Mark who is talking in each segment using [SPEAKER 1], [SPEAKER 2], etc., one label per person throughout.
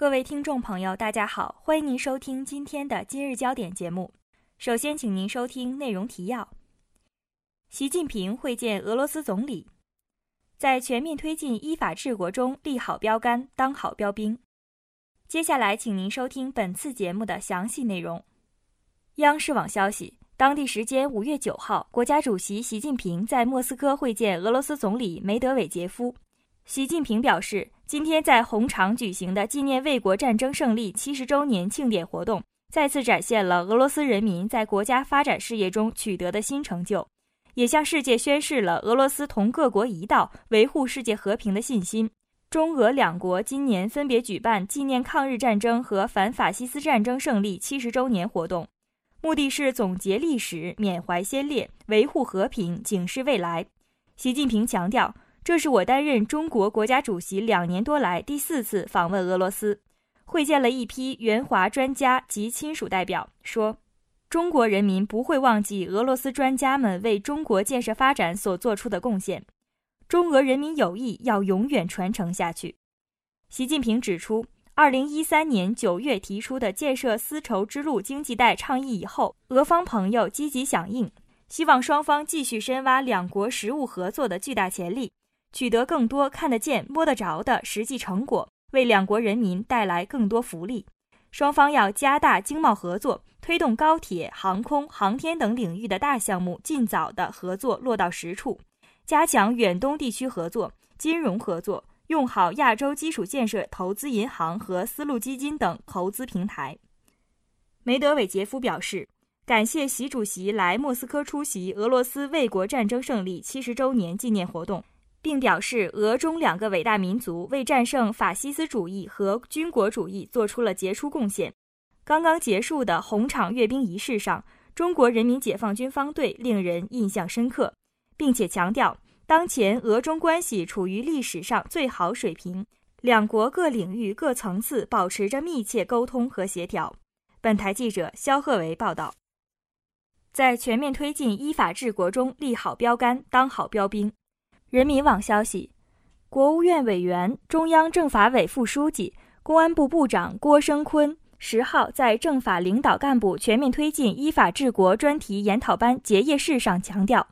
[SPEAKER 1] 各位听众朋友，大家好，欢迎您收听今天的今日焦点节目。首先，请您收听内容提要：习近平会见俄罗斯总理，在全面推进依法治国中立好标杆、当好标兵。接下来，请您收听本次节目的详细内容。央视网消息，当地时间五月九号，国家主席习近平在莫斯科会见俄罗斯总理梅德韦杰夫。习近平表示，今天在红场举行的纪念卫国战争胜利七十周年庆典活动，再次展现了俄罗斯人民在国家发展事业中取得的新成就，也向世界宣示了俄罗斯同各国一道维护世界和平的信心。中俄两国今年分别举办纪念抗日战争和反法西斯战争胜利七十周年活动，目的是总结历史、缅怀先烈、维护和平、警示未来。习近平强调。这是我担任中国国家主席两年多来第四次访问俄罗斯，会见了一批援华专家及亲属代表。说，中国人民不会忘记俄罗斯专家们为中国建设发展所做出的贡献，中俄人民友谊要永远传承下去。习近平指出，二零一三年九月提出的建设丝绸之路经济带倡议以后，俄方朋友积极响应，希望双方继续深挖两国实务合作的巨大潜力。取得更多看得见、摸得着的实际成果，为两国人民带来更多福利。双方要加大经贸合作，推动高铁、航空、航天等领域的大项目尽早的合作落到实处，加强远东地区合作、金融合作，用好亚洲基础建设投资银行和丝路基金等投资平台。梅德韦杰夫表示，感谢习主席来莫斯科出席俄罗斯卫国战争胜利七十周年纪念活动。并表示，俄中两个伟大民族为战胜法西斯主义和军国主义做出了杰出贡献。刚刚结束的红场阅兵仪式上，中国人民解放军方队令人印象深刻，并且强调，当前俄中关系处于历史上最好水平，两国各领域各层次保持着密切沟通和协调。本台记者肖鹤维报道。在全面推进依法治国中立好标杆、当好标兵。人民网消息，国务院委员、中央政法委副书记、公安部部长郭声琨十号在政法领导干部全面推进依法治国专题研讨班结业式上强调，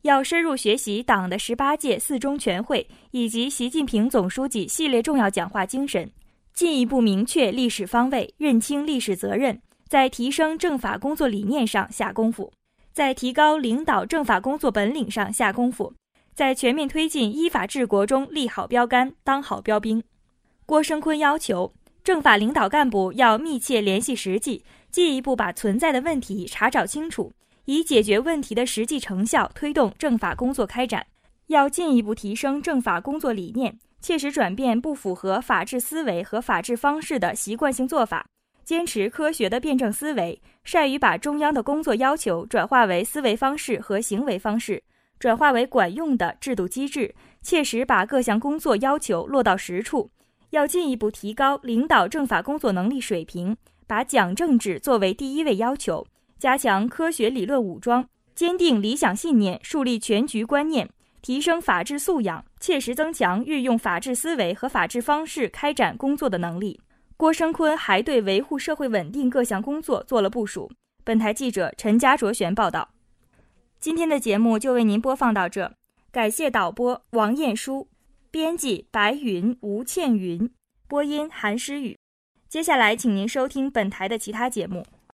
[SPEAKER 1] 要深入学习党的十八届四中全会以及习近平总书记系列重要讲话精神，进一步明确历史方位，认清历史责任，在提升政法工作理念上下功夫，在提高领导政法工作本领上下功夫。在全面推进依法治国中立好标杆、当好标兵。郭声琨要求，政法领导干部要密切联系实际，进一步把存在的问题查找清楚，以解决问题的实际成效推动政法工作开展。要进一步提升政法工作理念，切实转变不符合法治思维和法治方式的习惯性做法，坚持科学的辩证思维，善于把中央的工作要求转化为思维方式和行为方式。转化为管用的制度机制，切实把各项工作要求落到实处。要进一步提高领导政法工作能力水平，把讲政治作为第一位要求，加强科学理论武装，坚定理想信念，树立全局观念，提升法治素养，切实增强运用法治思维和法治方式开展工作的能力。郭声琨还对维护社会稳定各项工作做了部署。本台记者陈家卓璇报道。今天的节目就为您播放到这，感谢导播王艳书，编辑白云、吴倩云，播音韩诗雨。接下来，请您收听本台的其他节目。